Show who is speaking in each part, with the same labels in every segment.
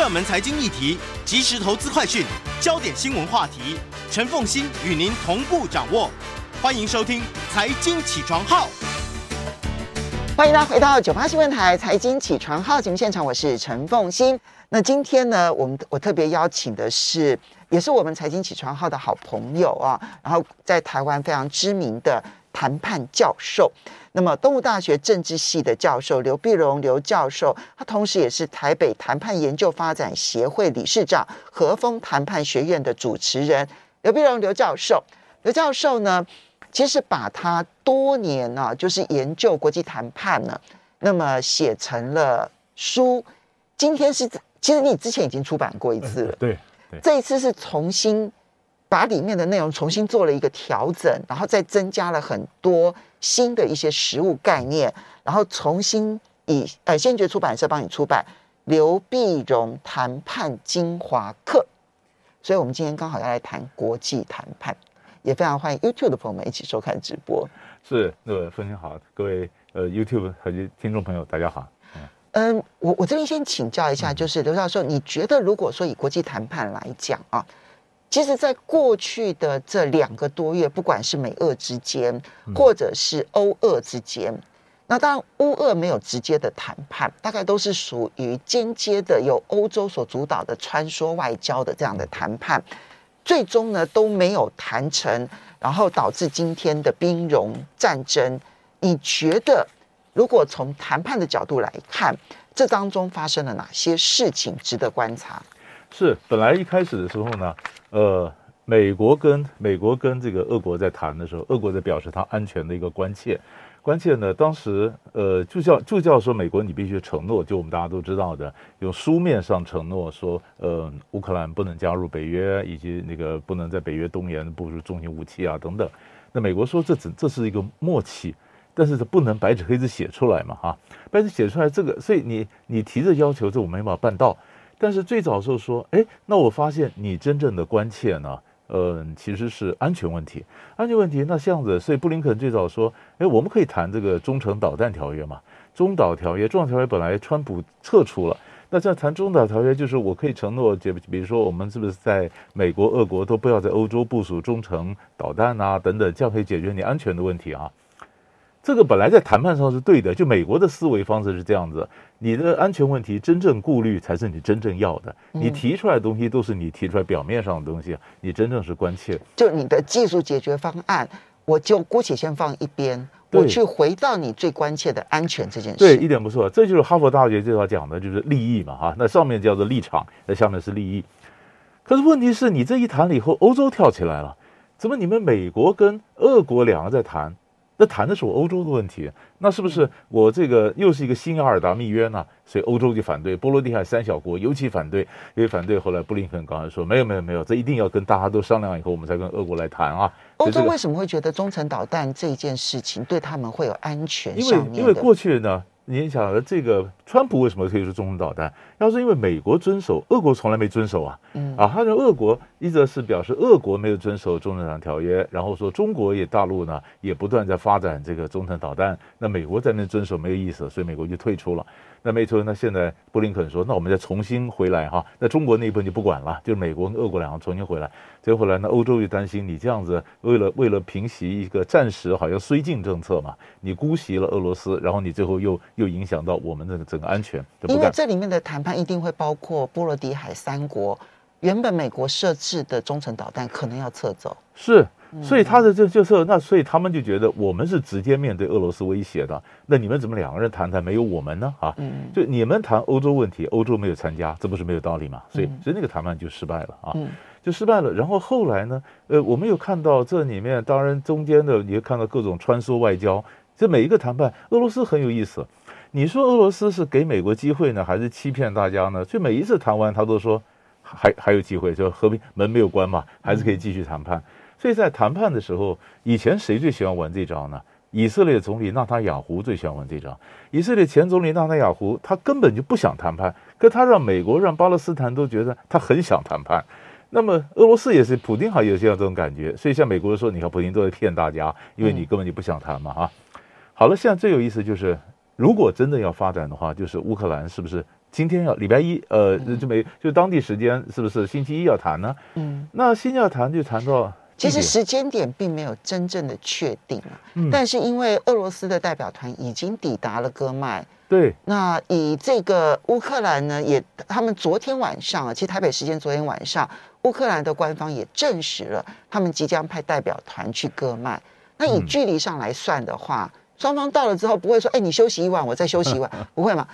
Speaker 1: 热门财经议题、即时投资快讯、焦点新闻话题，陈凤欣与您同步掌握。欢迎收听《财经起床号》。
Speaker 2: 欢迎大家回到九八新闻台《财经起床号》节目现场，我是陈凤欣。那今天呢，我们我特别邀请的是，也是我们《财经起床号》的好朋友啊，然后在台湾非常知名的谈判教授。那么，东吴大学政治系的教授刘碧荣刘教授，他同时也是台北谈判研究发展协会理事长、和风谈判学院的主持人。刘碧荣刘教授，刘教授呢，其实把他多年呢、啊，就是研究国际谈判呢，那么写成了书。今天是，其实你之前已经出版过一次了，
Speaker 3: 对，对，
Speaker 2: 这一次是重新把里面的内容重新做了一个调整，然后再增加了很多。新的一些实物概念，然后重新以呃先觉出版社帮你出版《刘碧荣谈判精华课》，所以我们今天刚好要来谈国际谈判，也非常欢迎 YouTube 的朋友们一起收看直播。
Speaker 3: 是，那个分享好，各位呃 YouTube 和听众朋友大家好。
Speaker 2: 嗯，嗯我我这边先请教一下，就是刘教授，你觉得如果说以国际谈判来讲啊？其实，在过去的这两个多月，不管是美俄之间，或者是欧俄之间，那当然乌俄没有直接的谈判，大概都是属于间接的，由欧洲所主导的穿梭外交的这样的谈判，最终呢都没有谈成，然后导致今天的兵戎战争。你觉得，如果从谈判的角度来看，这当中发生了哪些事情值得观察？
Speaker 3: 是，本来一开始的时候呢，呃，美国跟美国跟这个俄国在谈的时候，俄国在表示他安全的一个关切，关切呢，当时呃就叫就叫说美国你必须承诺，就我们大家都知道的，用书面上承诺说，呃，乌克兰不能加入北约，以及那个不能在北约东沿部署重型武器啊等等。那美国说这只这是一个默契，但是这不能白纸黑字写出来嘛哈，白纸写出来这个，所以你你提着要求，这我没办法办到。但是最早的时候说，哎，那我发现你真正的关切呢，呃，其实是安全问题。安全问题，那这样子，所以布林肯最早说，哎，我们可以谈这个中程导弹条约嘛？中导条约，中导条约本来川普撤出了，那这样谈中导条约，就是我可以承诺，就比如说我们是不是在美国、俄国都不要在欧洲部署中程导弹啊，等等，这样可以解决你安全的问题啊。这个本来在谈判上是对的，就美国的思维方式是这样子，你的安全问题真正顾虑才是你真正要的，你提出来的东西都是你提出来表面上的东西，你真正是关切。
Speaker 2: 就你的技术解决方案，我就姑且先放一边，我去回到你最关切的安全这件事。
Speaker 3: 对，一点不错，这就是哈佛大学最早讲的，就是利益嘛，哈，那上面叫做立场，那下面是利益。可是问题是你这一谈了以后，欧洲跳起来了，怎么你们美国跟俄国两个在谈？那谈的是我欧洲的问题，那是不是我这个又是一个新阿尔达密约呢？所以欧洲就反对，波罗的海三小国尤其反对，因为反对。后来布林肯刚才说没有没有没有，这一定要跟大家都商量以后，我们才跟俄国来谈啊。
Speaker 2: 欧洲为什么会觉得中程导弹这件事情对他们会有安全？
Speaker 3: 因为因为过去呢。你想，这个川普为什么推出中程导弹？要是因为美国遵守，俄国从来没遵守啊。嗯啊，他说俄国一则是表示俄国没有遵守中程导弹条约，然后说中国也大陆呢也不断在发展这个中程导弹，那美国在那遵守没有意思，所以美国就退出了。那没错，那现在布林肯说，那我们再重新回来哈。那中国那一部分就不管了，就是美国跟俄国两个重新回来。结果回来，那欧洲就担心你这样子，为了为了平息一个暂时好像绥靖政策嘛，你姑息了俄罗斯，然后你最后又又影响到我们的整个安全。
Speaker 2: 因为这里面的谈判一定会包括波罗的海三国，原本美国设置的中程导弹可能要撤走。
Speaker 3: 是。所以他的这就是那，所以他们就觉得我们是直接面对俄罗斯威胁的。那你们怎么两个人谈谈没有我们呢？啊，就你们谈欧洲问题，欧洲没有参加，这不是没有道理吗？所以，所以那个谈判就失败了啊，就失败了。然后后来呢，呃，我们又看到这里面，当然中间的你会看到各种穿梭外交。这每一个谈判，俄罗斯很有意思。你说俄罗斯是给美国机会呢，还是欺骗大家呢？就每一次谈完，他都说还还有机会，就和平门没有关嘛，还是可以继续谈判。所以在谈判的时候，以前谁最喜欢玩这招呢？以色列总理纳塔雅胡最喜欢玩这招。以色列前总理纳塔雅胡，他根本就不想谈判，可他让美国、让巴勒斯坦都觉得他很想谈判。那么俄罗斯也是，普京好像有这样这种感觉。所以像美国说，你看普京都在骗大家，因为你根本就不想谈嘛，哈。好了，现在最有意思就是，如果真的要发展的话，就是乌克兰是不是今天要礼拜一，呃，就没就当地时间是不是星期一要谈呢？嗯，那星期要谈就谈到，
Speaker 2: 其实时间点并没有真正的确定了，嗯，但是因为俄罗斯的代表团已经抵达了戈麦，
Speaker 3: 对，
Speaker 2: 那以这个乌克兰呢，也他们昨天晚上啊，其实台北时间昨天晚上，乌克兰的官方也证实了，他们即将派代表团去戈麦。那以距离上来算的话，嗯、双方到了之后不会说，哎，你休息一晚，我再休息一晚，不会吗？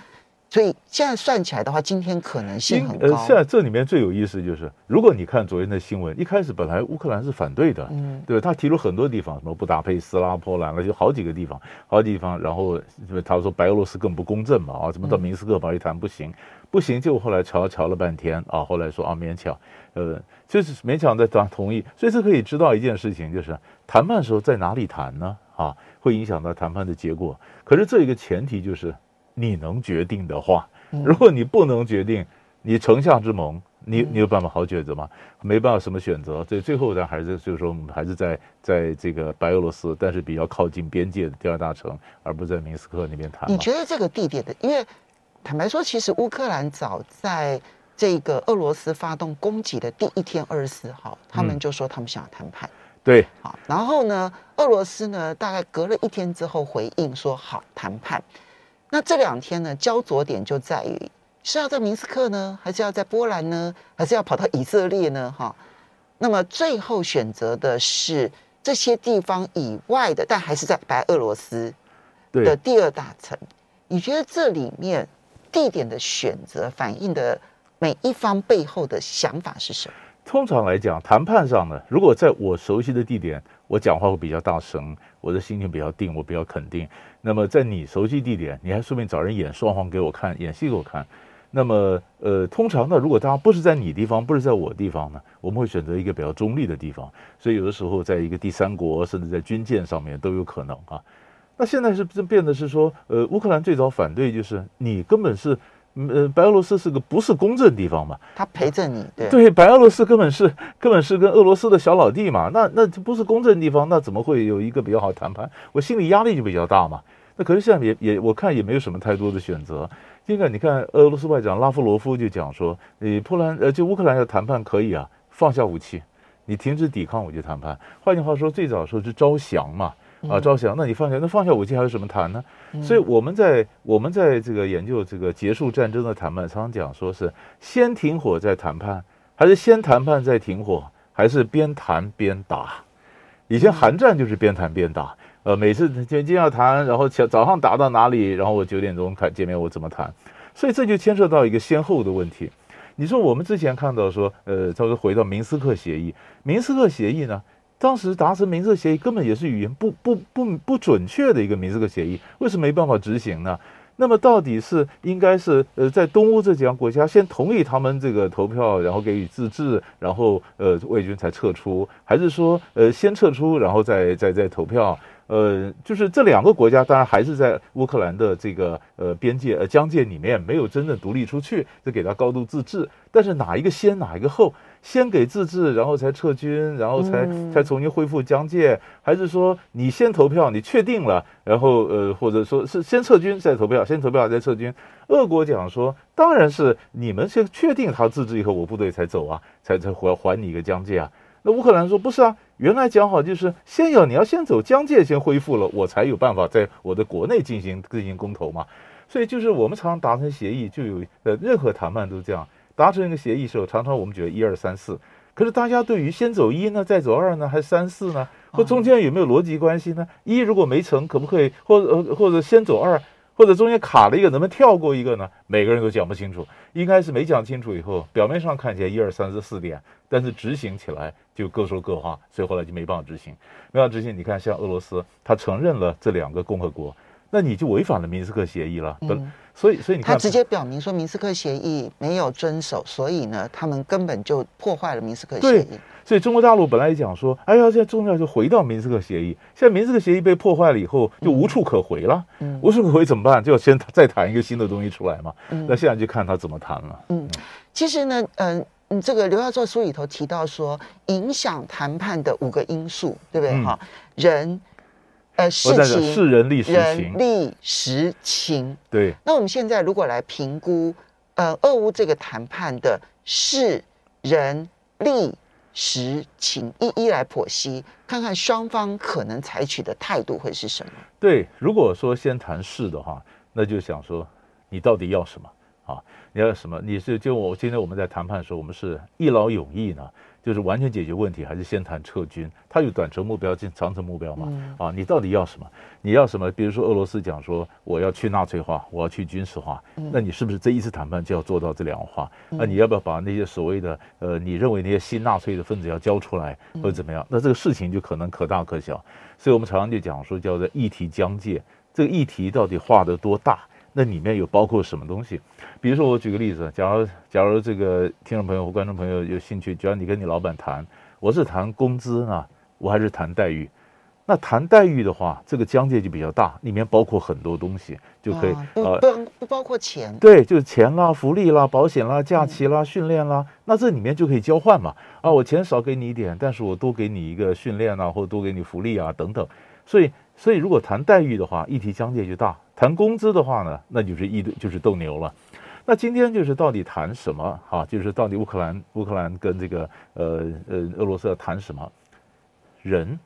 Speaker 2: 所以现在算起来的话，今天可能性很高。
Speaker 3: 呃，现在这里面最有意思就是，如果你看昨天的新闻，一开始本来乌克兰是反对的，嗯，对，他提出很多地方，什么布达佩斯、拉波兰，那就好几个地方，好几个地方。然后他说白俄罗斯更不公正嘛，啊，怎么到明斯克堡一谈不行，不行，就后来瞧瞧了半天啊，后来说啊勉强，呃，就是勉强在同同意。所以这可以知道一件事情，就是谈判时候在哪里谈呢？啊，会影响到谈判的结果。可是这一个前提就是。你能决定的话，如果你不能决定，你城下之盟，你你有办法好抉择吗？没办法，什么选择？所以最后呢，还是就是说，我们还是在在这个白俄罗斯，但是比较靠近边界的第二大城，而不是在明斯克那边谈。
Speaker 2: 你觉得这个地点的？因为坦白说，其实乌克兰早在这个俄罗斯发动攻击的第一天，二十四号，他们就说他们想要谈判。
Speaker 3: 对，
Speaker 2: 好，然后呢，俄罗斯呢，大概隔了一天之后回应说好谈判。那这两天呢，焦灼点就在于是要在明斯克呢，还是要在波兰呢，还是要跑到以色列呢？哈，那么最后选择的是这些地方以外的，但还是在白俄罗斯的第二大城。你觉得这里面地点的选择反映的每一方背后的想法是什么？
Speaker 3: 通常来讲，谈判上呢，如果在我熟悉的地点，我讲话会比较大声，我的心情比较定，我比较肯定。那么在你熟悉地点，你还顺便找人演双簧给我看，演戏给我看。那么，呃，通常呢，如果大家不是在你地方，不是在我地方呢，我们会选择一个比较中立的地方。所以有的时候，在一个第三国，甚至在军舰上面都有可能啊。那现在是变得是说，呃，乌克兰最早反对就是你根本是。呃，白俄罗斯是个不是公正地方嘛？
Speaker 2: 他陪着你，对
Speaker 3: 对，白俄罗斯根本是根本是跟俄罗斯的小老弟嘛，那那不是公正地方，那怎么会有一个比较好谈判？我心里压力就比较大嘛。那可是现在也也我看也没有什么太多的选择。这个你看，俄罗斯外长拉夫罗夫就讲说，你波兰呃，就乌克兰要谈判可以啊，放下武器，你停止抵抗我就谈判。换句话说，最早说是招降嘛。啊，招降，那你放下，那放下武器还有什么谈呢？所以我们在我们在这个研究这个结束战争的谈判，常常讲说是先停火再谈判，还是先谈判再停火，还是边谈边打？以前韩战就是边谈边打，呃，每次今天要谈，然后早上打到哪里，然后我九点钟看见面，我怎么谈？所以这就牵涉到一个先后的问题。你说我们之前看到说，呃，他说回到明斯克协议，明斯克协议呢？当时达成民事协议根本也是语言不不不不准确的一个明斯克协议，为什么没办法执行呢？那么到底是应该是呃在东欧这几个国家先同意他们这个投票，然后给予自治，然后呃魏军才撤出，还是说呃先撤出，然后再再再投票？呃，就是这两个国家，当然还是在乌克兰的这个呃边界呃疆界里面，没有真正独立出去，就给他高度自治。但是哪一个先，哪一个后？先给自治，然后才撤军，然后才才重新恢复疆界，还是说你先投票，你确定了，然后呃，或者说是先撤军再投票，先投票再撤军？俄国讲说，当然是你们先确定他自治以后，我部队才走啊，才才还还你一个疆界啊。那乌克兰说不是啊，原来讲好就是先要你要先走疆界，先恢复了，我才有办法在我的国内进行进行公投嘛。所以就是我们常常达成协议，就有呃任何谈判都这样，达成一个协议的时候，常常我们觉得一二三四，可是大家对于先走一呢，再走二呢，还是三四呢？或中间有没有逻辑关系呢？一如果没成，可不可以或者呃或者先走二？或者中间卡了一个，能不能跳过一个呢？每个人都讲不清楚，应该是没讲清楚以后，表面上看起来一二三四四点，但是执行起来就各说各话，所以后来就没办法执行。没办法执行，你看像俄罗斯，他承认了这两个共和国，那你就违反了明斯克协议了。嗯，所以所以你看，
Speaker 2: 他直接表明说明斯克协议没有遵守，所以呢，他们根本就破坏了明斯克协议。
Speaker 3: 所以中国大陆本来也讲说，哎呀，现在重要就回到明斯克协议。现在明斯克协议被破坏了以后，就无处可回了。嗯，无处可回怎么办？就要先再谈一个新的东西出来嘛。嗯，那现在就看他怎么谈了。
Speaker 2: 嗯，其实呢，嗯、呃，这个刘教授书里头提到说，影响谈判的五个因素，对不对？哈、嗯，人，呃，事情，
Speaker 3: 事人力时情，
Speaker 2: 人情。对。那我们现在如果来评估呃，俄乌这个谈判的事、人、力、时、情一一来剖析，看看双方可能采取的态度会是什么？
Speaker 3: 对，如果说先谈事的话，那就想说你到底要什么啊？你要什么？你是就我今天我们在谈判的时候，我们是一劳永逸呢？就是完全解决问题，还是先谈撤军？他有短程目标、进长程目标嘛？嗯、啊，你到底要什么？你要什么？比如说俄罗斯讲说我要去纳粹化，我要去军事化，嗯、那你是不是这一次谈判就要做到这两化？那、你要不要把那些所谓的呃，你认为那些新纳粹的分子要交出来，或者怎么样？那这个事情就可能可大可小。所以我们常常就讲说叫做议题疆界，这个议题到底画得多大？那里面有包括什么东西？比如说，我举个例子，假如假如这个听众朋友或观众朋友有兴趣，只要你跟你老板谈，我是谈工资啊，我还是谈待遇？那谈待遇的话，这个疆界就比较大，里面包括很多东西，就可以
Speaker 2: 呃，不不包括钱，
Speaker 3: 对，就是钱啦、福利啦、保险啦、假期啦、训练啦，那这里面就可以交换嘛。啊，我钱少给你一点，但是我多给你一个训练啊，或者多给你福利啊等等。所以，所以如果谈待遇的话，议题疆界就大。谈工资的话呢，那就是一对就是斗牛了。那今天就是到底谈什么？哈，就是到底乌克兰乌克兰跟这个呃呃俄罗斯要谈什么？人。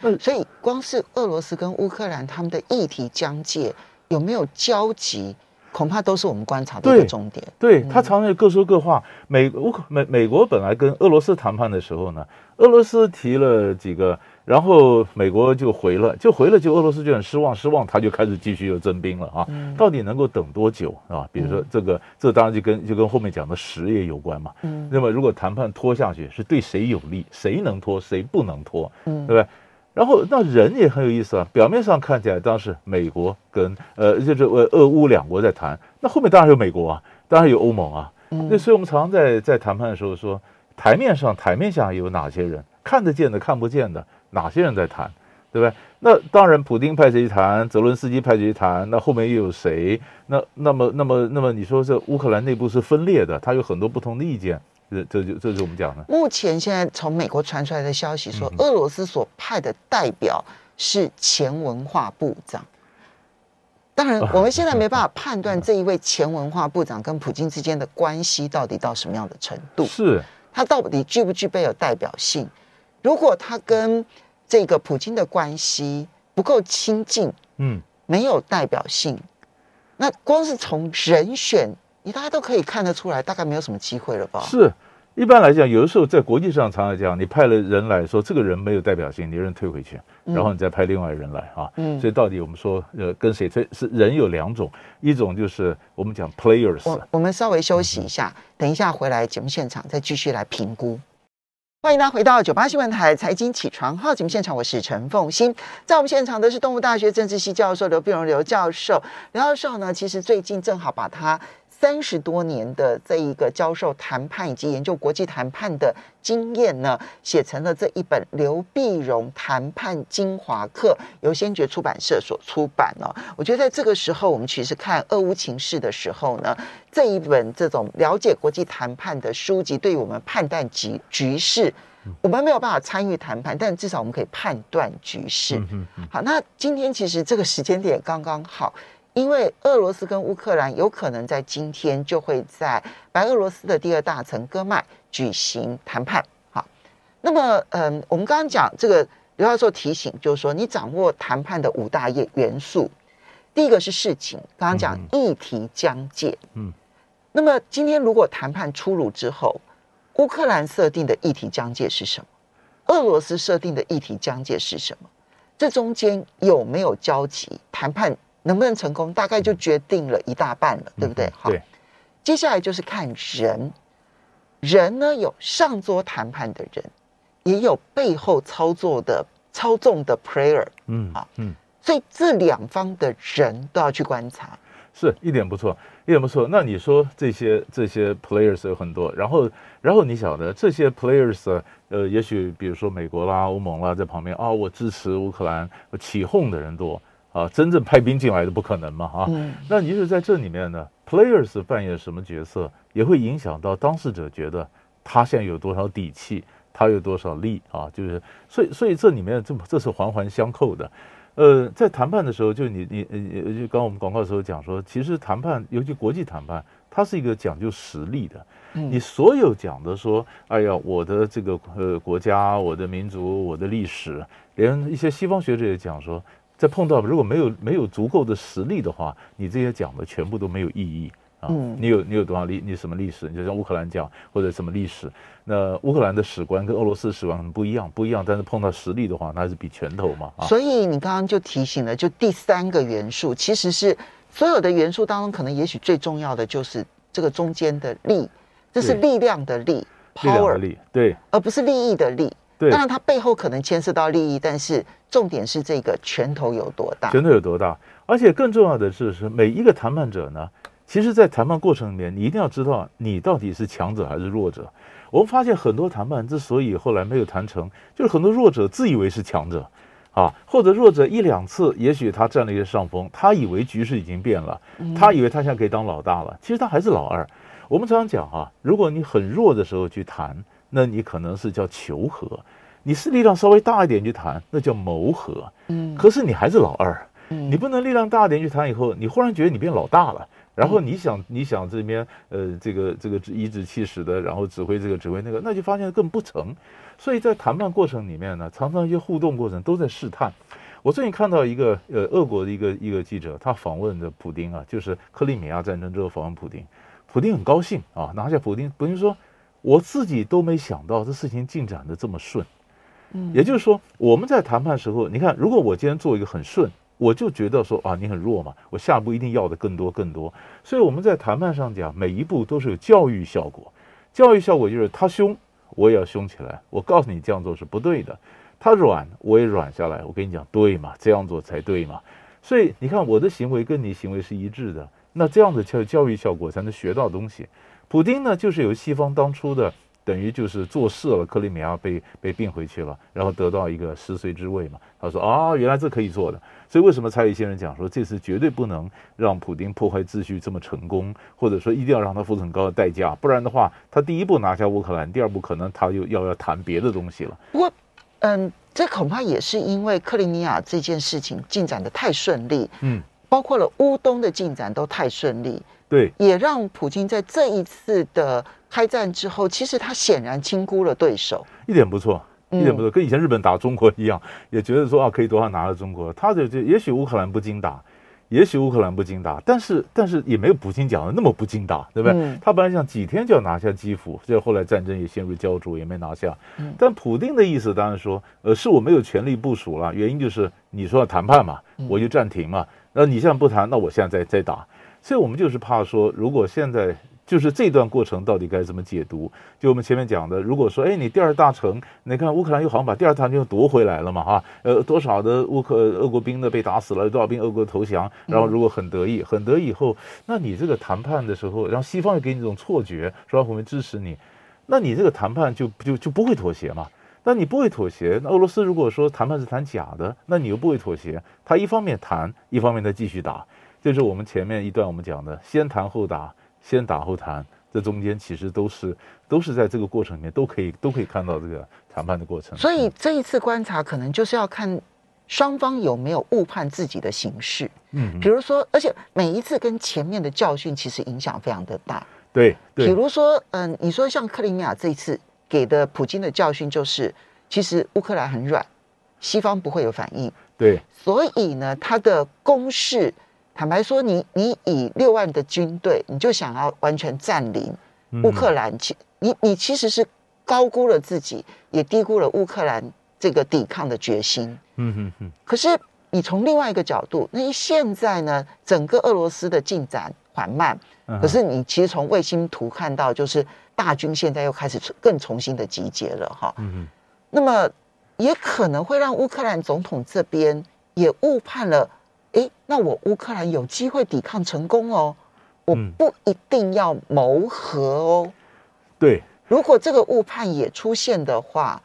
Speaker 2: 嗯所以光是俄罗斯跟乌克兰他们的议题疆界有没有交集，恐怕都是我们观察的一个重点。
Speaker 3: 对，对他常常各说各话。美乌克美美国本来跟俄罗斯谈判的时候呢，俄罗斯提了几个。然后美国就回了，就回了，就俄罗斯就很失望，失望他就开始继续又征兵了啊！嗯、到底能够等多久啊？比如说这个，嗯、这当然就跟就跟后面讲的实业有关嘛。嗯。那么如果谈判拖下去，是对谁有利？谁能拖？谁不能拖？嗯，对不对？然后那人也很有意思啊。表面上看起来当时美国跟呃就是俄俄乌两国在谈，那后面当然有美国啊，当然有欧盟啊。嗯。那所以我们常常在在谈判的时候说，台面上台面下有哪些人？看得见的，看不见的。哪些人在谈，对不对？那当然，普丁派谁去谈，泽伦斯基派谁去谈，那后面又有谁？那那么那么那么，你说这乌克兰内部是分裂的，他有很多不同的意见，这这就这就是我们讲的。
Speaker 2: 目前现在从美国传出来的消息说，俄罗斯所派的代表是前文化部长。当然，我们现在没办法判断这一位前文化部长跟普京之间的关系到底到什么样的程度，
Speaker 3: 是
Speaker 2: 他到底具不具备有代表性？如果他跟这个普京的关系不够亲近，嗯，没有代表性，那光是从人选，你大家都可以看得出来，大概没有什么机会了吧？
Speaker 3: 是，一般来讲，有的时候在国际上常常讲，你派了人来说，这个人没有代表性，你人退回去，然后你再派另外人来啊。嗯，所以到底我们说，呃，跟谁推是人有两种，一种就是我们讲 players。
Speaker 2: 我我们稍微休息一下，嗯、等一下回来节目现场再继续来评估。欢迎大家回到九八新闻台财经起床号节目现场，我是陈凤欣。在我们现场的是动物大学政治系教授刘碧荣刘教授。刘教授呢，其实最近正好把他三十多年的这一个教授谈判以及研究国际谈判的经验呢，写成了这一本《刘碧荣谈判精华课》，由先觉出版社所出版哦。我觉得在这个时候，我们其实看俄乌情势的时候呢，这一本这种了解国际谈判的书籍，对于我们判断局局势，我们没有办法参与谈判，但至少我们可以判断局势。好，那今天其实这个时间点刚刚好。因为俄罗斯跟乌克兰有可能在今天就会在白俄罗斯的第二大城戈麦举行谈判。好，那么嗯，我们刚刚讲这个刘教授提醒，就是说你掌握谈判的五大业元素，第一个是事情，刚刚讲议题疆界。嗯，那么今天如果谈判出炉之后，乌克兰设定的议题疆界是什么？俄罗斯设定的议题疆界是什么？这中间有没有交集？谈判？能不能成功，大概就决定了一大半了，对不对？好，接下来就是看人，人呢，有上桌谈判的人，也有背后操作的操纵的 player，嗯啊，嗯，所以这两方的人都要去观察，
Speaker 3: 是一点不错，一点不错。那你说这些这些 players 有很多，然后然后你晓得这些 players，呃，也许比如说美国啦、欧盟啦在旁边啊，我支持乌克兰，起哄的人多。啊，真正派兵进来的不可能嘛？啊，嗯、那你是在这里面呢？Players 扮演什么角色，也会影响到当事者觉得他现在有多少底气，他有多少力啊？就是，所以，所以这里面这这是环环相扣的。呃，在谈判的时候，就你你你，就刚刚我们广告的时候讲说，其实谈判，尤其国际谈判，它是一个讲究实力的。
Speaker 2: 嗯、
Speaker 3: 你所有讲的说，哎呀，我的这个呃国家、我的民族、我的历史，连一些西方学者也讲说，在碰到如果没有没有足够的实力的话，你这些讲的全部都没有意义。嗯，你有你有多少历？你什么历史？你就像乌克兰讲或者什么历史？那乌克兰的史观跟俄罗斯史观很不一样，不一样。但是碰到实力的话，那还是比拳头嘛。
Speaker 2: 所以你刚刚就提醒了，就第三个元素，其实是所有的元素当中，可能也许最重要的就是这个中间的力，这是力量的力，power
Speaker 3: 力，力，对，
Speaker 2: 而不是利益的利。
Speaker 3: 对，
Speaker 2: 当然它背后可能牵涉到利益，但是重点是这个拳头有多大，
Speaker 3: 拳头有多大。而且更重要的是，是每一个谈判者呢。其实，在谈判过程里面，你一定要知道你到底是强者还是弱者。我们发现很多谈判之所以后来没有谈成，就是很多弱者自以为是强者，啊，或者弱者一两次，也许他占了一些上风，他以为局势已经变了，他以为他现在可以当老大了，其实他还是老二。我们常常讲哈，如果你很弱的时候去谈，那你可能是叫求和；你是力量稍微大一点去谈，那叫谋和。嗯，可是你还是老二，你不能力量大一点去谈以后，你忽然觉得你变老大了。然后你想，你想这边呃，这个这个颐指气使的，然后指挥这个指挥那个，那就发现更不成。所以在谈判过程里面呢，常常一些互动过程都在试探。我最近看到一个呃，俄国的一个一个记者，他访问的普丁啊，就是克里米亚战争之后访问普丁，普丁很高兴啊，拿下普丁，普丁说，我自己都没想到这事情进展得这么顺。嗯，也就是说我们在谈判时候，你看，如果我今天做一个很顺。我就觉得说啊，你很弱嘛，我下一步一定要的更多更多。所以我们在谈判上讲，每一步都是有教育效果。教育效果就是他凶，我也要凶起来。我告诉你这样做是不对的。他软，我也软下来。我跟你讲，对嘛，这样做才对嘛。所以你看，我的行为跟你行为是一致的，那这样的教教育效果才能学到东西。普丁呢，就是由西方当初的。等于就是做事了，克里米亚被被并回去了，然后得到一个十岁之位嘛。他说啊，原来这可以做的，所以为什么才有一些人讲说这次绝对不能让普丁破坏秩序这么成功，或者说一定要让他付出很高的代价，不然的话，他第一步拿下乌克兰，第二步可能他又要要谈别的东西了。
Speaker 2: 不过，嗯，这恐怕也是因为克里米亚这件事情进展的太顺利，嗯，包括了乌东的进展都太顺利。
Speaker 3: 对，
Speaker 2: 也让普京在这一次的开战之后，其实他显然轻估了对手，
Speaker 3: 一点不错，一点不错，跟以前日本打中国一样，也觉得说啊可以多少拿了中国，他就就也许乌克兰不经打，也许乌克兰不经打，但是但是也没有普京讲的那么不经打，对不对？嗯、他本来想几天就要拿下基辅，结果后来战争也陷入胶着，也没拿下。但普丁的意思当然说，呃，是我没有权力部署了，原因就是你说要谈判嘛，我就暂停嘛，那你现在不谈，那我现在再再打。所以我们就是怕说，如果现在就是这段过程到底该怎么解读？就我们前面讲的，如果说，哎，你第二大城，你看乌克兰又好像把第二大城又夺回来了嘛，哈，呃，多少的乌克俄国兵呢被打死了，多少兵俄国投降，然后如果很得意，很得意以后，那你这个谈判的时候，然后西方又给你这种错觉，说我们支持你，那你这个谈判就就就不会妥协嘛？那你不会妥协，那俄罗斯如果说谈判是谈假的，那你又不会妥协，他一方面谈，一方面他继续打。就是我们前面一段我们讲的，先谈后打，先打后谈，这中间其实都是都是在这个过程里面都可以都可以看到这个谈判的过程。
Speaker 2: 所以这一次观察可能就是要看双方有没有误判自己的形势。嗯，比如说，而且每一次跟前面的教训其实影响非常的大。
Speaker 3: 对，对。
Speaker 2: 比如说，嗯，你说像克里米亚这一次给的普京的教训就是，其实乌克兰很软，西方不会有反应。
Speaker 3: 对。
Speaker 2: 所以呢，他的攻势。坦白说你，你你以六万的军队，你就想要完全占领乌克兰，其你你其实是高估了自己，也低估了乌克兰这个抵抗的决心。嗯哼哼。可是你从另外一个角度，那现在呢，整个俄罗斯的进展缓慢，可是你其实从卫星图看到，就是大军现在又开始更重新的集结了哈。嗯嗯。那么也可能会让乌克兰总统这边也误判了。诶，那我乌克兰有机会抵抗成功哦，我不一定要谋和哦。
Speaker 3: 对，
Speaker 2: 如果这个误判也出现的话，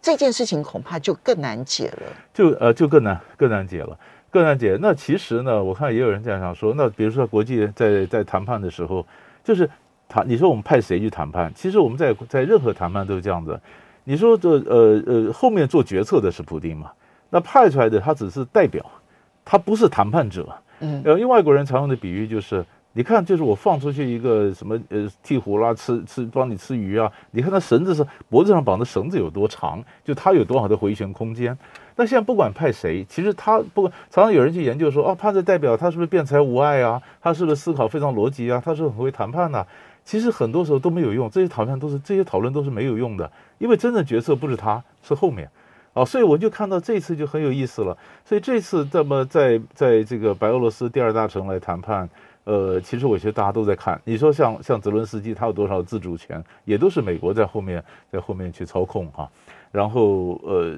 Speaker 2: 这件事情恐怕就更难解了。
Speaker 3: 就呃，就更难更难解了，更难解。那其实呢，我看也有人这样想说，那比如说国际在在谈判的时候，就是谈，你说我们派谁去谈判？其实我们在在任何谈判都是这样子。你说这呃呃，后面做决策的是普丁嘛？那派出来的他只是代表。他不是谈判者，嗯，呃，因为外国人常用的比喻就是，你看，就是我放出去一个什么呃鹈鹕啦，吃吃帮你吃鱼啊，你看他绳子是脖子上绑的绳子有多长，就他有多少的回旋空间。那现在不管派谁，其实他不管常常有人去研究说，哦，他的代表他是不是辩才无碍啊？他是不是思考非常逻辑啊？他是很会谈判呐、啊？其实很多时候都没有用，这些讨论都是这些讨论都是没有用的，因为真正决策不是他，是后面。哦，所以我就看到这次就很有意思了。所以这次这么在在这个白俄罗斯第二大城来谈判，呃，其实我觉得大家都在看。你说像像泽伦斯基他有多少自主权，也都是美国在后面在后面去操控哈、啊。然后呃，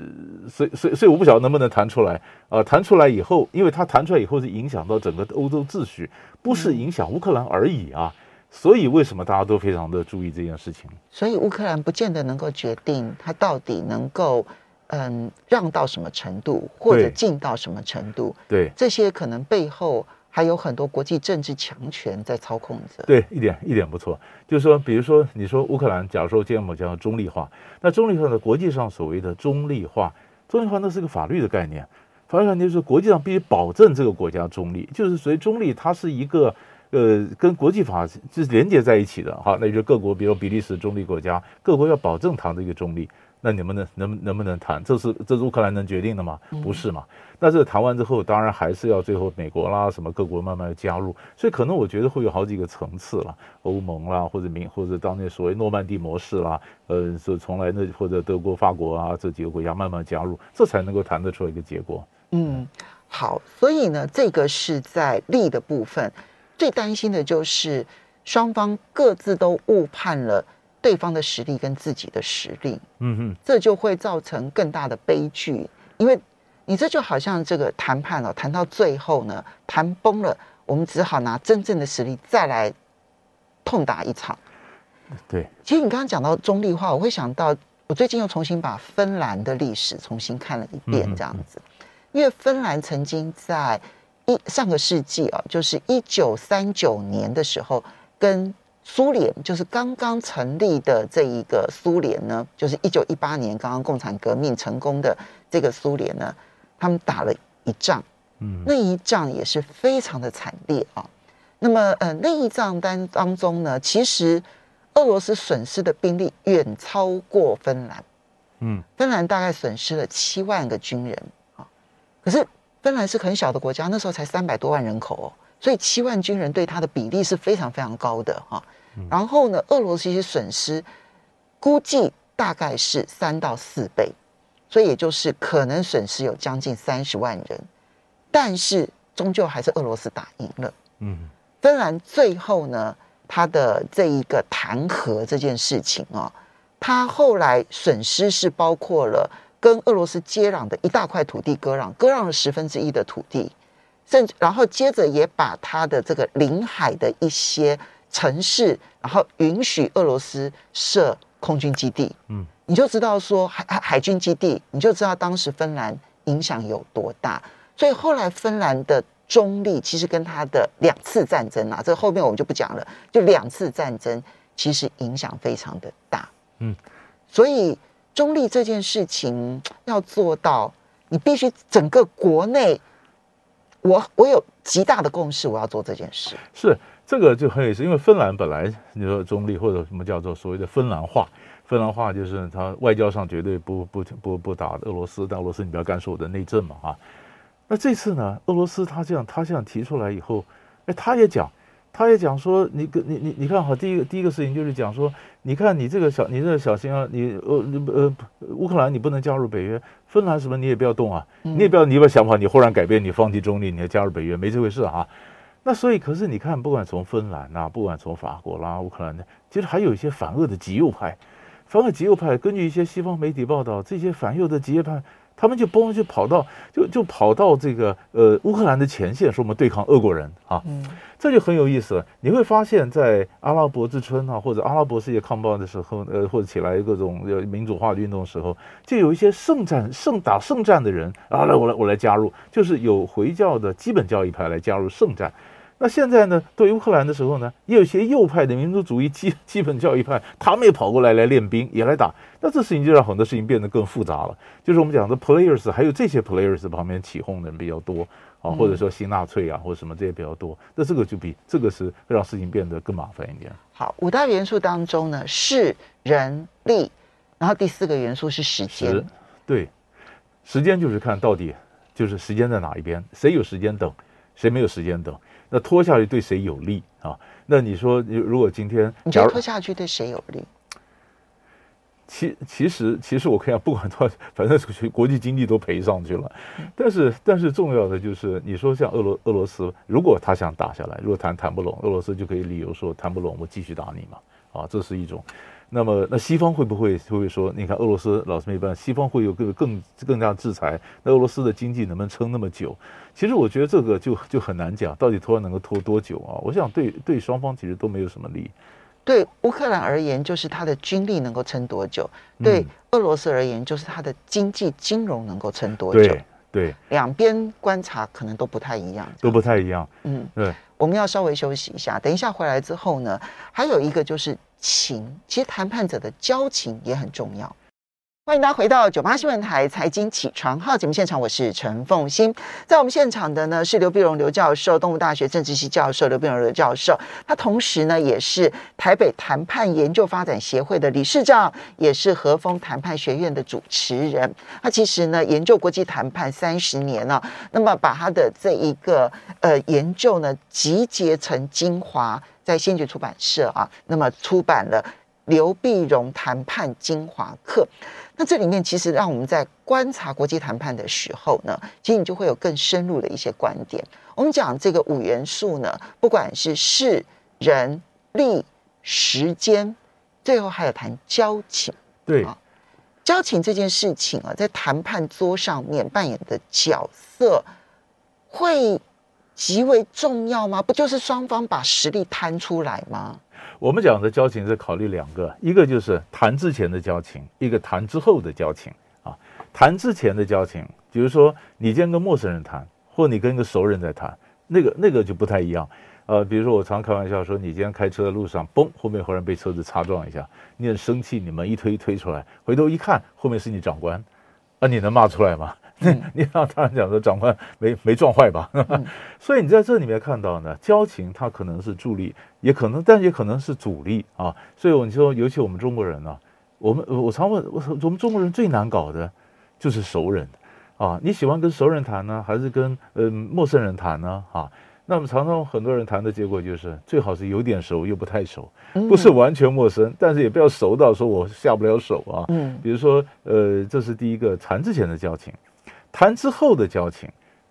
Speaker 3: 所以所以所以我不晓得能不能谈出来啊？谈出来以后，因为他谈出来以后是影响到整个欧洲秩序，不是影响乌克兰而已啊。所以为什么大家都非常的注意这件事情？
Speaker 2: 所以乌克兰不见得能够决定他到底能够。嗯，让到什么程度，或者进到什么程度？
Speaker 3: 对，
Speaker 2: 这些可能背后还有很多国际政治强权在操控着。
Speaker 3: 对，一点一点不错。就是说，比如说，你说乌克兰，假如说今天我们讲中立化，那中立化的国际上所谓的中立化，中立化那是个法律的概念，法律概念就是国际上必须保证这个国家中立，就是所以中立，它是一个呃跟国际法是连接在一起的。哈，那就是各国，比如比利时中立国家，各国要保证它的一个中立。那你们能能能不能谈？这是这是乌克兰能决定的吗？不是嘛？那这谈完之后，当然还是要最后美国啦，什么各国慢慢加入。所以可能我觉得会有好几个层次了，欧盟啦，或者民或者当年所谓诺曼底模式啦，呃，是从来那或者德国、法国啊这几个国家慢慢加入，这才能够谈得出一个结果。
Speaker 2: 嗯，好，所以呢，这个是在利的部分，最担心的就是双方各自都误判了。对方的实力跟自己的实力，嗯哼，这就会造成更大的悲剧，因为你这就好像这个谈判哦，谈到最后呢，谈崩了，我们只好拿真正的实力再来痛打一场。
Speaker 3: 对，
Speaker 2: 其实你刚刚讲到中立化，我会想到我最近又重新把芬兰的历史重新看了一遍，这样子，因为芬兰曾经在一上个世纪啊，就是一九三九年的时候跟。苏联就是刚刚成立的这一个苏联呢，就是一九一八年刚刚共产革命成功的这个苏联呢，他们打了一仗，嗯，那一仗也是非常的惨烈啊。那么，呃，那一仗当当中呢，其实俄罗斯损失的兵力远超过芬兰，嗯，芬兰大概损失了七万个军人啊。可是芬兰是很小的国家，那时候才三百多万人口哦。所以七万军人对他的比例是非常非常高的哈，然后呢，俄罗斯一些损失估计大概是三到四倍，所以也就是可能损失有将近三十万人，但是终究还是俄罗斯打赢了。嗯，芬兰最后呢，他的这一个谈和这件事情啊，他后来损失是包括了跟俄罗斯接壤的一大块土地割让，割让了十分之一的土地。甚至，然后接着也把他的这个领海的一些城市，然后允许俄罗斯设空军基地。嗯，你就知道说海海海军基地，你就知道当时芬兰影响有多大。所以后来芬兰的中立，其实跟他的两次战争啊，这后面我们就不讲了。就两次战争，其实影响非常的大。嗯，所以中立这件事情要做到，你必须整个国内。我我有极大的共识，我要做这件事。
Speaker 3: 是这个就很有意思，因为芬兰本来你说中立或者什么叫做所谓的芬兰化，芬兰化就是他外交上绝对不不不不打俄罗斯，但俄罗斯你不要干涉我的内政嘛哈。那这次呢，俄罗斯他这样他这样提出来以后，哎，他也讲。他也讲说，你跟你你你看哈，第一个第一个事情就是讲说，你看你这个小你这个小心啊，你呃呃乌克兰你不能加入北约，芬兰什么你也不要动啊，你也不要你把想法你忽然改变，你放弃中立，你要加入北约，没这回事啊。那所以可是你看，不管从芬兰呐，不管从法国啦，乌克兰的，其实还有一些反俄的极右派，反俄极右派，根据一些西方媒体报道，这些反右的极右派。他们就嘣就跑到就就跑到这个呃乌克兰的前线，说我们对抗俄国人啊，嗯，这就很有意思了。你会发现在阿拉伯之春啊，或者阿拉伯世界抗暴的时候，呃，或者起来各种呃民主化运动的时候，就有一些圣战圣打圣战的人啊，来我来我来加入，就是有回教的基本教义派来加入圣战。那现在呢，对乌克兰的时候呢，也有一些右派的民族主义基 基本教义派，他们也跑过来来练兵，也来打。那这事情就让很多事情变得更复杂了。就是我们讲的 players，还有这些 players 旁边起哄的人比较多啊，或者说新纳粹啊，或者什么这些比较多。那这个就比这个是会让事情变得更麻烦一点。
Speaker 2: 好，五大元素当中呢，是、人、力，然后第四个元素是时间。
Speaker 3: 对，时间就是看到底就是时间在哪一边，谁有时间等，谁没有时间等，那拖下去对谁有利啊？那你说，如果今天
Speaker 2: 你觉得拖下去对谁有利？
Speaker 3: 其其实其实我看不管多少，反正国际经济都赔上去了。但是但是重要的就是，你说像俄罗俄罗斯，如果他想打下来，如果谈谈不拢，俄罗斯就可以理由说谈不拢，我继续打你嘛。啊，这是一种。那么那西方会不会会不会说，你看俄罗斯老是没办法，西方会有更更更加制裁，那俄罗斯的经济能不能撑那么久？其实我觉得这个就就很难讲，到底拖能够拖多久啊？我想对对双方其实都没有什么利。
Speaker 2: 对乌克兰而言，就是它的军力能够撑多久；对俄罗斯而言，就是它的经济金融能够撑多久。
Speaker 3: 对，对
Speaker 2: 两边观察可能都不太一样，
Speaker 3: 都不太一样。
Speaker 2: 嗯，
Speaker 3: 对。
Speaker 2: 我们要稍微休息一下，等一下回来之后呢，还有一个就是情，其实谈判者的交情也很重要。欢迎大家回到九八新闻台财经起床号节目现场，我是陈凤欣。在我们现场的呢是刘碧荣刘教授，动物大学政治系教授刘碧荣刘教授。他同时呢也是台北谈判研究发展协会的理事长，也是和风谈判学院的主持人。他其实呢研究国际谈判三十年了，那么把他的这一个呃研究呢集结成精华，在先觉出版社啊，那么出版了刘碧荣谈判精华课。那这里面其实让我们在观察国际谈判的时候呢，其实你就会有更深入的一些观点。我们讲这个五元素呢，不管是事、人、力、时间，最后还有谈交情。
Speaker 3: 对啊，
Speaker 2: 交情这件事情啊，在谈判桌上面扮演的角色会极为重要吗？不就是双方把实力摊出来吗？
Speaker 3: 我们讲的交情是考虑两个，一个就是谈之前的交情，一个谈之后的交情啊。谈之前的交情，比如说你今天跟陌生人谈，或你跟一个熟人在谈，那个那个就不太一样。呃，比如说我常开玩笑说，你今天开车的路上，嘣，后面忽然被车子擦撞一下，你很生气，你门一推一推出来，回头一看，后面是你长官，啊，你能骂出来吗？你让他讲说长官没没撞坏吧？所以你在这里面看到呢，交情它可能是助力，也可能，但也可能是阻力啊。所以我说，尤其我们中国人呢，我们我常问，我我们中国人最难搞的就是熟人啊。你喜欢跟熟人谈呢，还是跟嗯陌生人谈呢？啊？那么常常很多人谈的结果就是，最好是有点熟又不太熟，不是完全陌生，但是也不要熟到说我下不了手啊。嗯，比如说呃，这是第一个谈之前的交情。谈之后的交情，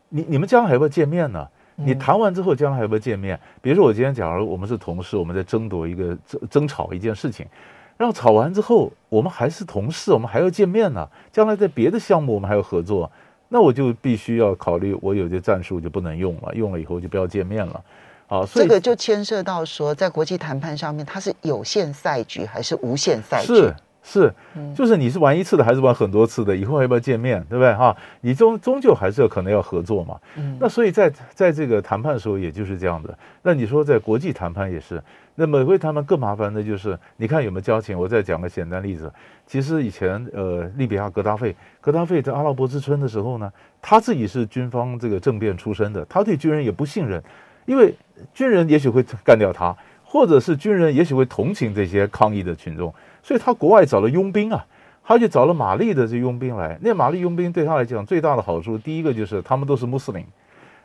Speaker 3: 你你们将来还要不要见面呢？你谈完之后将来还要不要见面？比如说我今天假如我们是同事，我们在争夺一个争争吵一件事情，然后吵完之后我们还是同事，我们还要见面呢。将来在别的项目我们还要合作，那我就必须要考虑，我有些战术就不能用了，用了以后就不要见面了。啊，
Speaker 2: 这个就牵涉到说，在国际谈判上面，它是有限赛局还是无限赛局？
Speaker 3: 是。是，就是你是玩一次的还是玩很多次的？以后还要不要见面，对不对哈？你终终究还是要可能要合作嘛。嗯，那所以在在这个谈判的时候，也就是这样的。那你说在国际谈判也是，那么为他们更麻烦的就是，你看有没有交情？我再讲个简单例子。其实以前呃，利比亚格达费，格达费在阿拉伯之春的时候呢，他自己是军方这个政变出身的，他对军人也不信任，因为军人也许会干掉他，或者是军人也许会同情这些抗议的群众。所以他国外找了佣兵啊，他就找了玛丽的这佣兵来。那玛丽佣兵对他来讲最大的好处，第一个就是他们都是穆斯林，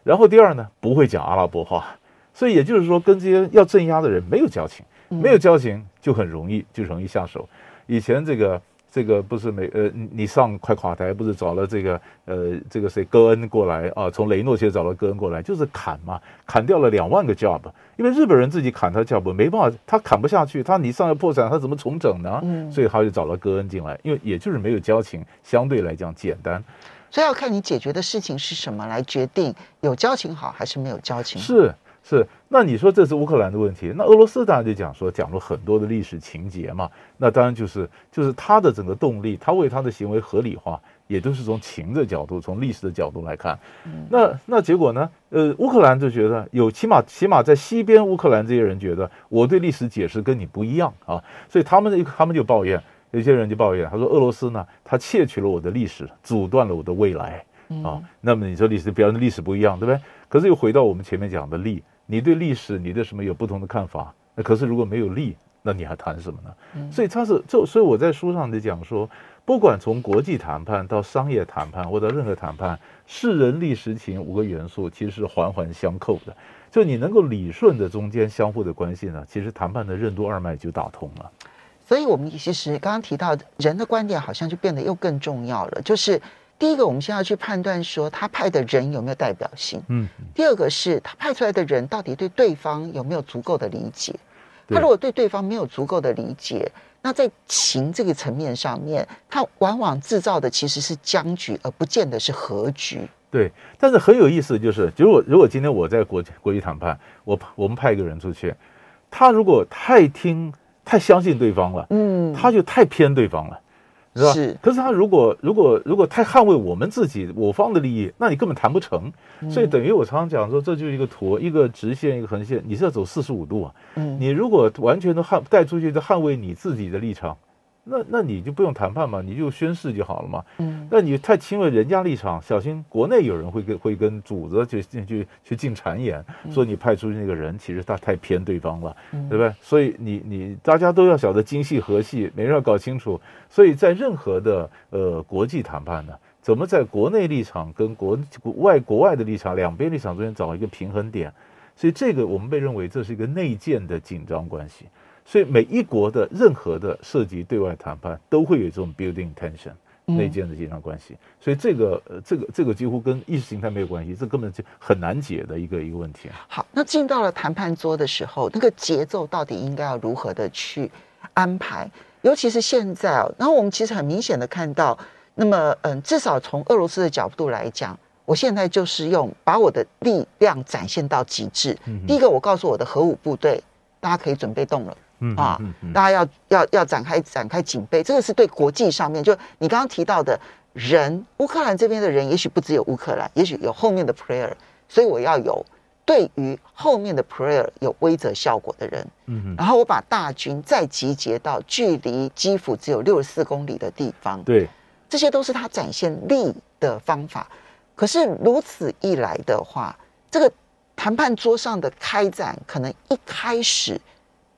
Speaker 3: 然后第二呢，不会讲阿拉伯话，所以也就是说跟这些要镇压的人没有交情，没有交情就很容易就容易下手。以前这个。这个不是美呃，你上快垮台不是找了这个呃这个谁戈恩过来啊？从雷诺其实找了戈恩过来，就是砍嘛，砍掉了两万个 job，因为日本人自己砍他 job 没办法，他砍不下去，他你上来破产，他怎么重整呢？嗯，所以他就找了戈恩进来，因为也就是没有交情，相对来讲简单，
Speaker 2: 所以要看你解决的事情是什么来决定有交情好还是没有交情。
Speaker 3: 是。是，那你说这是乌克兰的问题，那俄罗斯当然就讲说讲了很多的历史情节嘛，那当然就是就是他的整个动力，他为他的行为合理化，也都是从情的角度，从历史的角度来看。那那结果呢？呃，乌克兰就觉得有起码起码在西边乌克兰这些人觉得我对历史解释跟你不一样啊，所以他们他们就抱怨，有些人就抱怨，他说俄罗斯呢，他窃取了我的历史，阻断了我的未来。啊。那么你说历史，比方说历史不一样，对不对？可是又回到我们前面讲的利，你对历史，你对什么有不同的看法？那可是如果没有利，那你还谈什么呢？所以他是就所以我在书上就讲说，不管从国际谈判到商业谈判，或者任何谈判，世人历时情五个元素其实是环环相扣的。就你能够理顺的中间相互的关系呢，其实谈判的任督二脉就打通了。
Speaker 2: 所以，我们其实刚刚提到人的观点，好像就变得又更重要了。就是第一个，我们先要去判断说他派的人有没有代表性。嗯。第二个是他派出来的人到底对对方有没有足够的理解。他如果对对方没有足够的理解，那在情这个层面上面，他往往制造的其实是僵局，而不见得是和局。
Speaker 3: 对，但是很有意思，就是如果如果今天我在国国际谈判，我我们派一个人出去，他如果太听。太相信对方了，嗯，他就太偏对方了，是吧？是。可是他如果如果如果太捍卫我们自己我方的利益，那你根本谈不成。所以等于我常常讲说，这就是一个图，一个直线，一个横线，你是要走四十五度啊。嗯。你如果完全都捍带出去，都捍卫你自己的立场。那那你就不用谈判嘛，你就宣誓就好了嘛。嗯，那你太亲为人家立场，小心国内有人会跟会跟主子去去去进谗言，说你派出去那个人其实他太偏对方了，嗯、对不对？所以你你大家都要晓得精细和细，没人要搞清楚。所以在任何的呃国际谈判呢，怎么在国内立场跟国外国外的立场两边立场中间找一个平衡点？所以这个我们被认为这是一个内建的紧张关系。所以每一国的任何的涉及对外谈判，都会有这种 building tension 内建的紧张关系。所以这个呃，这个这个几乎跟意识形态没有关系，这根本就很难解的一个一个问题。
Speaker 2: 好，那进到了谈判桌的时候，那个节奏到底应该要如何的去安排？尤其是现在哦，然后我们其实很明显的看到，那么嗯，至少从俄罗斯的角度来讲，我现在就是用把我的力量展现到极致。嗯，第一个，我告诉我的核武部队，大家可以准备动了。嗯啊，大家要要要展开展开警备，这个是对国际上面，就你刚刚提到的人，乌克兰这边的人，也许不只有乌克兰，也许有后面的 prayer，所以我要有对于后面的 prayer 有威慑效果的人，嗯，然后我把大军再集结到距离基辅只有六十四公里的地方，
Speaker 3: 对，
Speaker 2: 这些都是他展现力的方法。可是如此一来的话，这个谈判桌上的开战，可能一开始。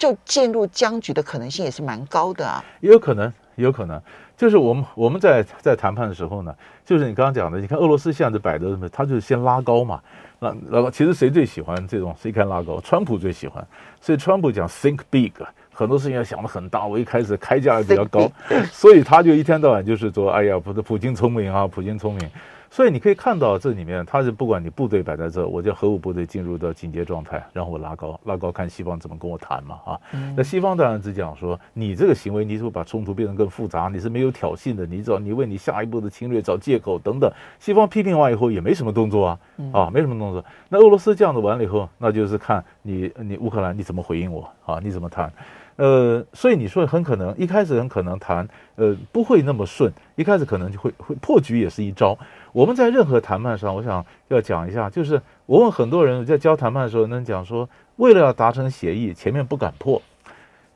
Speaker 2: 就进入僵局的可能性也是蛮高的啊，
Speaker 3: 也有可能，也有可能，就是我们我们在在谈判的时候呢，就是你刚刚讲的，你看俄罗斯现在摆的什么，他就是先拉高嘛，那那其实谁最喜欢这种？谁看拉高？川普最喜欢，所以川普讲 think big，很多事情要想的很大，我一开始开价也比较高，所以他就一天到晚就是说，哎呀，不是普京聪明啊，普京聪明。所以你可以看到这里面，他是不管你部队摆在这，我叫核武部队进入到警戒状态，然后我拉高，拉高看西方怎么跟我谈嘛啊。那西方当然只讲说，你这个行为，你是不是把冲突变得更复杂？你是没有挑衅的，你找你为你下一步的侵略找借口等等。西方批评完以后也没什么动作啊啊，没什么动作。那俄罗斯这样子完了以后，那就是看你你乌克兰你怎么回应我啊？你怎么谈？呃，所以你说很可能一开始很可能谈，呃，不会那么顺，一开始可能就会会破局也是一招。我们在任何谈判上，我想要讲一下，就是我问很多人在教谈判的时候，能讲说，为了要达成协议，前面不敢破，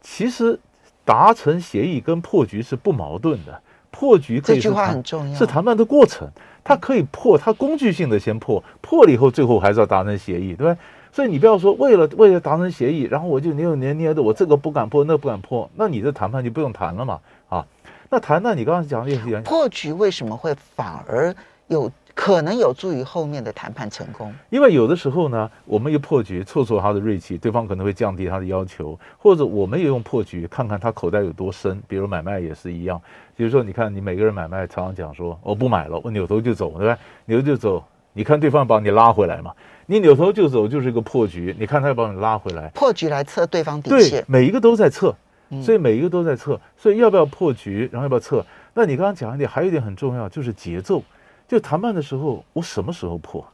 Speaker 3: 其实达成协议跟破局是不矛盾的，破局这句话很重要是谈判的过程，它可以破，它工具性的先破，破了以后最后还是要达成协议，对吧？所以你不要说为了为了达成协议，然后我就扭扭捏捏的，我这个不敢破，那不敢破，那你的谈判就不用谈了嘛，啊，那谈那你刚刚讲的也
Speaker 2: 破局为什么会反而有可能有助于后面的谈判成功？
Speaker 3: 因为有的时候呢，我们一破局挫挫他的锐气，对方可能会降低他的要求，或者我们也用破局看看他口袋有多深，比如买卖也是一样，比如说你看你每个人买卖常常讲说我不买了，我扭头就走，对吧？扭头就走，你看对方把你拉回来嘛。你扭头就走就是一个破局，你看他要把你拉回来，
Speaker 2: 破局来测对方底线。
Speaker 3: 对，每一个都在测，所以每一个都在测，所以要不要破局，然后要不要测？那你刚刚讲一点，还有一点很重要，就是节奏。就谈判的时候，我什么时候破？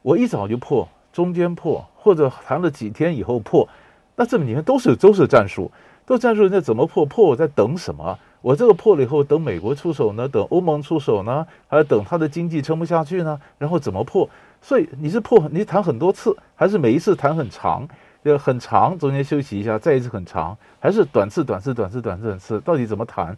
Speaker 3: 我一早就破，中间破，或者谈了几天以后破，那这里面都是都是战术，都战术。那怎么破？破我在等什么？我这个破了以后，等美国出手呢？等欧盟出手呢？还是等他的经济撑不下去呢？然后怎么破？所以你是破，你谈很多次，还是每一次谈很长？就很长，中间休息一下，再一次很长，还是短次、短次、短次、短次、短次？到底怎么谈？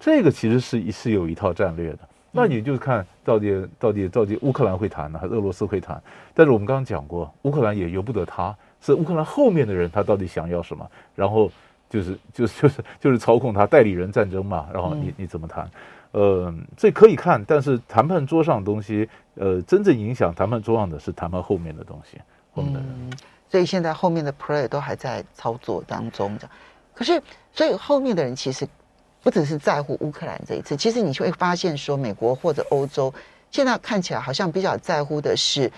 Speaker 3: 这个其实是是有一套战略的那你就看到底到底到底乌克兰会谈呢，还是俄罗斯会谈？但是我们刚刚讲过，乌克兰也由不得他，是乌克兰后面的人他到底想要什么？然后就是就是就是就是操控他代理人战争嘛。然后你你怎么谈？呃，这可以看，但是谈判桌上的东西，呃，真正影响谈判桌上的是谈判后面的东西，后面的人。
Speaker 2: 嗯，所以现在后面的 player 都还在操作当中，这样。可是，所以后面的人其实。不只是在乎乌克兰这一次，其实你就会发现说，美国或者欧洲现在看起来好像比较在乎的是，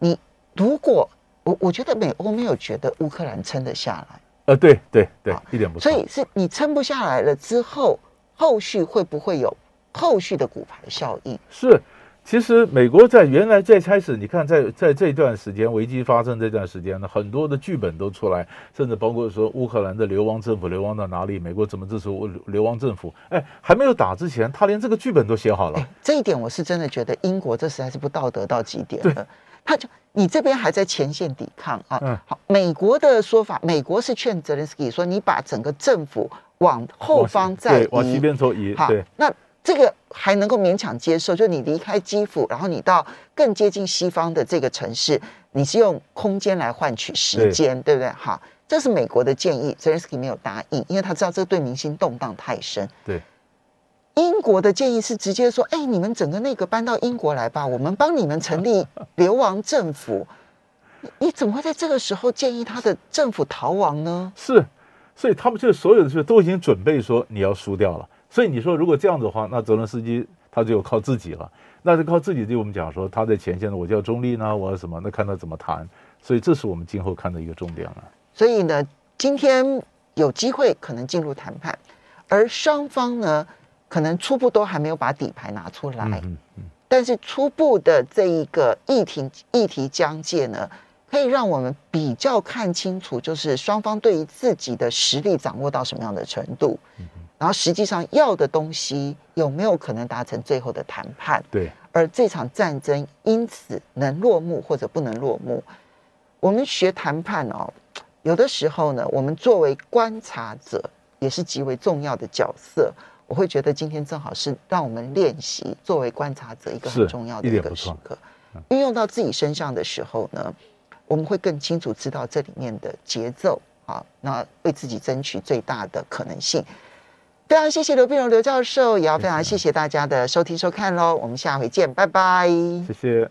Speaker 2: 你如果我我觉得美欧没有觉得乌克兰撑得下来，
Speaker 3: 呃，对对对，一点不错。
Speaker 2: 所以是你撑不下来了之后，后续会不会有后续的股牌效应？
Speaker 3: 是。其实美国在原来最开始，你看在在这段时间危机发生这段时间呢，很多的剧本都出来，甚至包括说乌克兰的流亡政府流亡到哪里，美国怎么支持流亡政府？哎，还没有打之前，他连这个剧本都写好了。
Speaker 2: 这一点我是真的觉得英国这实在是不道德到极点了。他就你这边还在前线抵抗啊？嗯，好，美国的说法，美国是劝泽连斯基说，你把整个政府往后方再移，
Speaker 3: 往西边走移。对，
Speaker 2: 那。这个还能够勉强接受，就你离开基辅，然后你到更接近西方的这个城市，你是用空间来换取时间，对，对不对？好，这是美国的建议，泽连斯基没有答应，因为他知道这对民心动荡太深。
Speaker 3: 对，
Speaker 2: 英国的建议是直接说：“哎，你们整个内阁搬到英国来吧，我们帮你们成立流亡政府。”你怎么会在这个时候建议他的政府逃亡呢？
Speaker 3: 是，所以他们就所有的事都已经准备说你要输掉了。所以你说，如果这样子的话，那泽伦斯基他就靠自己了。那就靠自己，就我们讲说他在前线呢，我就要中立呢，我要什么？那看他怎么谈。所以这是我们今后看的一个重点了。
Speaker 2: 所以呢，今天有机会可能进入谈判，而双方呢，可能初步都还没有把底牌拿出来。嗯嗯，嗯。但是初步的这一个议题议题疆界呢，可以让我们比较看清楚，就是双方对于自己的实力掌握到什么样的程度。嗯然后实际上要的东西有没有可能达成最后的谈判？
Speaker 3: 对，
Speaker 2: 而这场战争因此能落幕或者不能落幕，我们学谈判哦，有的时候呢，我们作为观察者也是极为重要的角色。我会觉得今天正好是让我们练习作为观察者一个很重要的一个时刻，运用到自己身上的时候呢，我们会更清楚知道这里面的节奏啊，那为自己争取最大的可能性。非常谢谢刘碧荣刘教授，也要非常谢谢。大家的收听收看喽，我们下回见，拜拜，
Speaker 3: 谢谢。